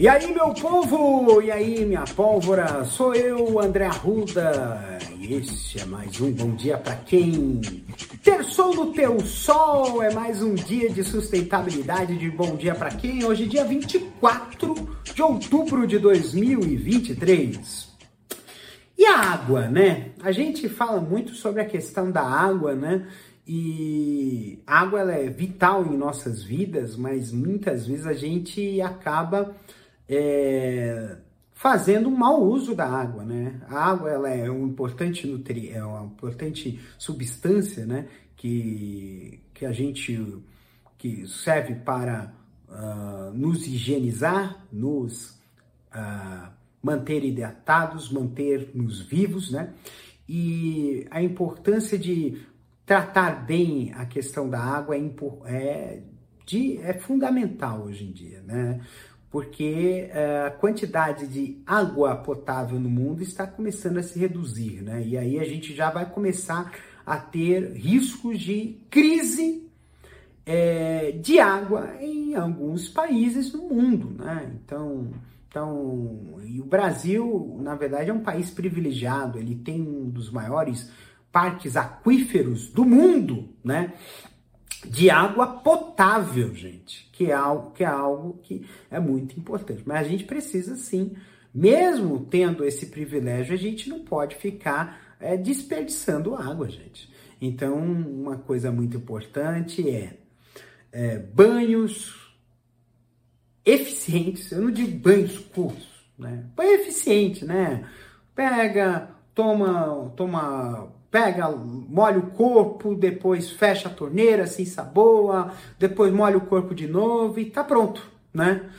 E aí, meu povo? E aí, minha pólvora? Sou eu, André Arruda. E este é mais um Bom Dia para quem? Ter sol no teu sol é mais um dia de sustentabilidade de Bom Dia para quem? Hoje, dia 24 de outubro de 2023. E a água, né? A gente fala muito sobre a questão da água, né? E a água ela é vital em nossas vidas, mas muitas vezes a gente acaba é, fazendo um mau uso da água, né? A água ela é um importante nutri é uma importante substância, né? Que, que a gente que serve para uh, nos higienizar, nos uh, manter hidratados, manter-nos vivos, né? E a importância de tratar bem a questão da água é, é, de, é fundamental hoje em dia, né? Porque uh, a quantidade de água potável no mundo está começando a se reduzir, né? E aí a gente já vai começar a ter riscos de crise é, de água em alguns países do mundo, né? Então, então, e o Brasil, na verdade, é um país privilegiado. Ele tem um dos maiores parques aquíferos do mundo, né? De água potável, gente, que é algo que é algo que é muito importante. Mas a gente precisa sim, mesmo tendo esse privilégio, a gente não pode ficar é, desperdiçando água, gente. Então, uma coisa muito importante é, é banhos eficientes. Eu não digo banhos curtos, né? Banho eficiente, né? Pega, toma, toma pega, molha o corpo, depois fecha a torneira, se ensaboa, depois molha o corpo de novo e tá pronto, né?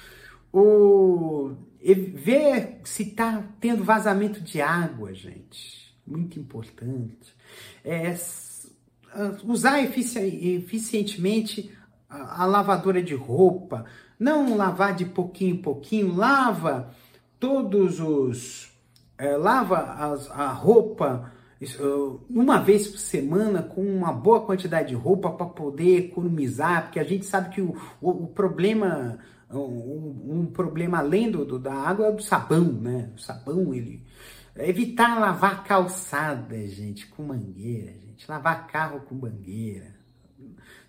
O ver se tá tendo vazamento de água, gente, muito importante. É, usar efici eficientemente a, lavadora de roupa, não lavar de pouquinho em pouquinho, lava todos os é, lava as, a roupa uma vez por semana com uma boa quantidade de roupa para poder economizar, porque a gente sabe que o, o, o problema, um, um, problema além do, do, da água é do sabão, né? O sabão, ele. Evitar lavar calçada, gente, com mangueira, gente. Lavar carro com mangueira.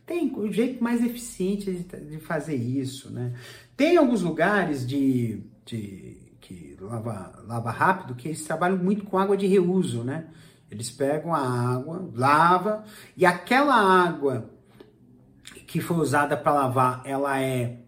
Tem um jeito mais eficiente de, de fazer isso, né? Tem alguns lugares de, de que lava, lava rápido que eles trabalham muito com água de reuso, né? Eles pegam a água, lava e aquela água que foi usada para lavar, ela é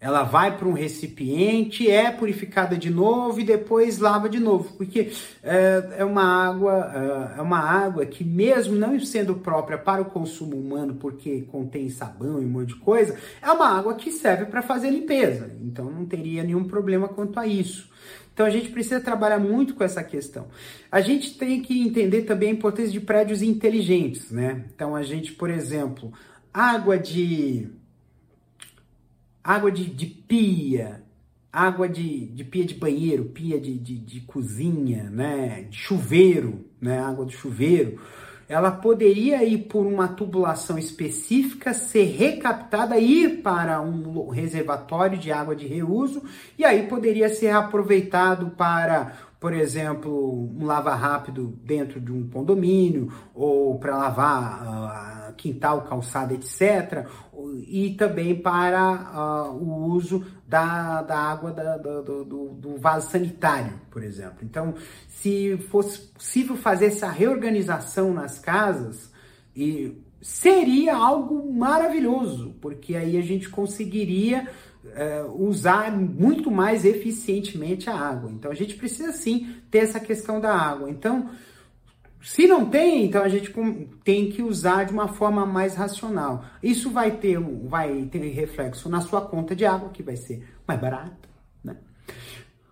ela vai para um recipiente, é purificada de novo e depois lava de novo, porque é, é, uma água é, é uma água que mesmo não sendo própria para o consumo humano, porque contém sabão e um monte de coisa, é uma água que serve para fazer limpeza. Então não teria nenhum problema quanto a isso. Então a gente precisa trabalhar muito com essa questão. A gente tem que entender também a importância de prédios inteligentes, né? Então a gente, por exemplo, água de água de, de pia, água de, de pia de banheiro, pia de, de, de cozinha, né? De chuveiro, né? Água de chuveiro ela poderia ir por uma tubulação específica, ser recaptada, ir para um reservatório de água de reuso e aí poderia ser aproveitado para, por exemplo, um lava rápido dentro de um condomínio ou para lavar uh, quintal, calçada, etc. E também para uh, o uso da, da água da, do, do, do vaso sanitário, por exemplo. Então, se fosse possível fazer essa reorganização nas casas, e seria algo maravilhoso, porque aí a gente conseguiria é, usar muito mais eficientemente a água. Então a gente precisa sim ter essa questão da água. Então, se não tem, então a gente tem que usar de uma forma mais racional. Isso vai ter, vai ter reflexo na sua conta de água, que vai ser mais barata, né?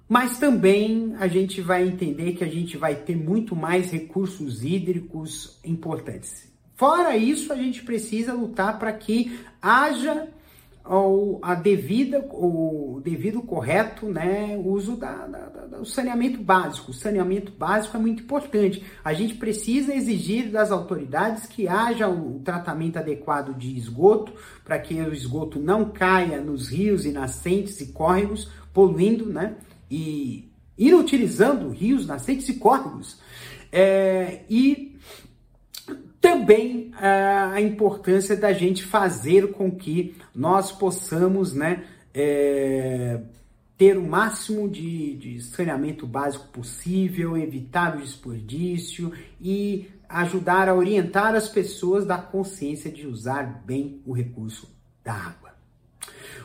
Mas também a gente vai entender que a gente vai ter muito mais recursos hídricos importantes. Fora isso, a gente precisa lutar para que haja a devida, o devido correto né, uso da, da, da, do saneamento básico. O saneamento básico é muito importante. A gente precisa exigir das autoridades que haja um tratamento adequado de esgoto, para que o esgoto não caia nos rios e nascentes e córregos, poluindo, né? E inutilizando rios, nascentes e córregos. É, e também é, a importância da gente fazer com que nós possamos, né? É, ter o máximo de, de saneamento básico possível, evitar o desperdício e ajudar a orientar as pessoas da consciência de usar bem o recurso da água.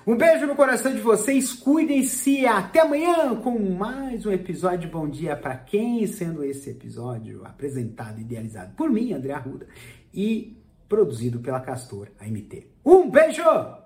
Um beijo no coração de vocês, cuidem-se até amanhã com mais um episódio Bom Dia para quem, sendo esse episódio apresentado e idealizado por mim, André Arruda, e produzido pela Castor AMT. Um beijo!